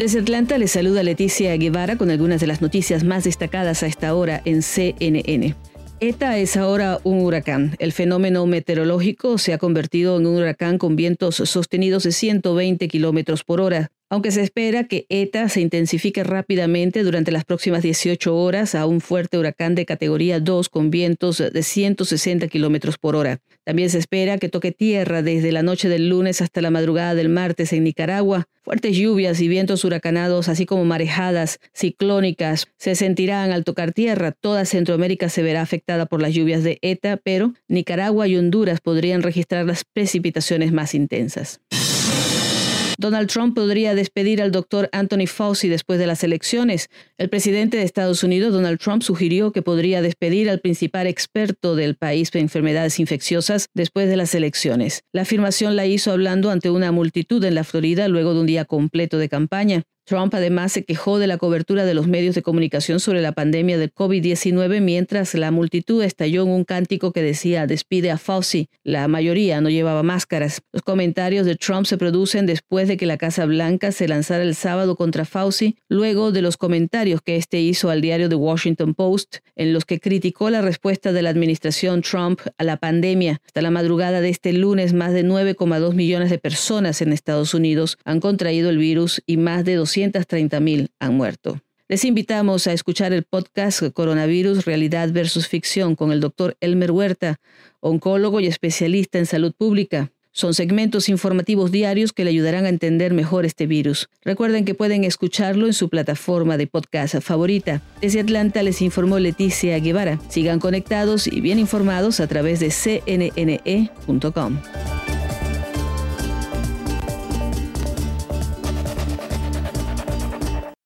Desde Atlanta les saluda Leticia Guevara con algunas de las noticias más destacadas a esta hora en CNN. ETA es ahora un huracán. El fenómeno meteorológico se ha convertido en un huracán con vientos sostenidos de 120 kilómetros por hora, aunque se espera que ETA se intensifique rápidamente durante las próximas 18 horas a un fuerte huracán de categoría 2 con vientos de 160 kilómetros por hora. También se espera que toque tierra desde la noche del lunes hasta la madrugada del martes en Nicaragua. Fuertes lluvias y vientos huracanados, así como marejadas ciclónicas, se sentirán al tocar tierra. Toda Centroamérica se verá afectada por las lluvias de ETA, pero Nicaragua y Honduras podrían registrar las precipitaciones más intensas. Donald Trump podría despedir al doctor Anthony Fauci después de las elecciones. El presidente de Estados Unidos, Donald Trump, sugirió que podría despedir al principal experto del país en enfermedades infecciosas después de las elecciones. La afirmación la hizo hablando ante una multitud en la Florida luego de un día completo de campaña. Trump además se quejó de la cobertura de los medios de comunicación sobre la pandemia del COVID-19 mientras la multitud estalló en un cántico que decía despide a Fauci. La mayoría no llevaba máscaras. Los comentarios de Trump se producen después de que la Casa Blanca se lanzara el sábado contra Fauci, luego de los comentarios que este hizo al diario The Washington Post, en los que criticó la respuesta de la administración Trump a la pandemia. Hasta la madrugada de este lunes, más de 9,2 millones de personas en Estados Unidos han contraído el virus y más de 200 230.000 han muerto. Les invitamos a escuchar el podcast Coronavirus, Realidad versus Ficción con el doctor Elmer Huerta, oncólogo y especialista en salud pública. Son segmentos informativos diarios que le ayudarán a entender mejor este virus. Recuerden que pueden escucharlo en su plataforma de podcast favorita. Desde Atlanta les informó Leticia Guevara. Sigan conectados y bien informados a través de cnne.com.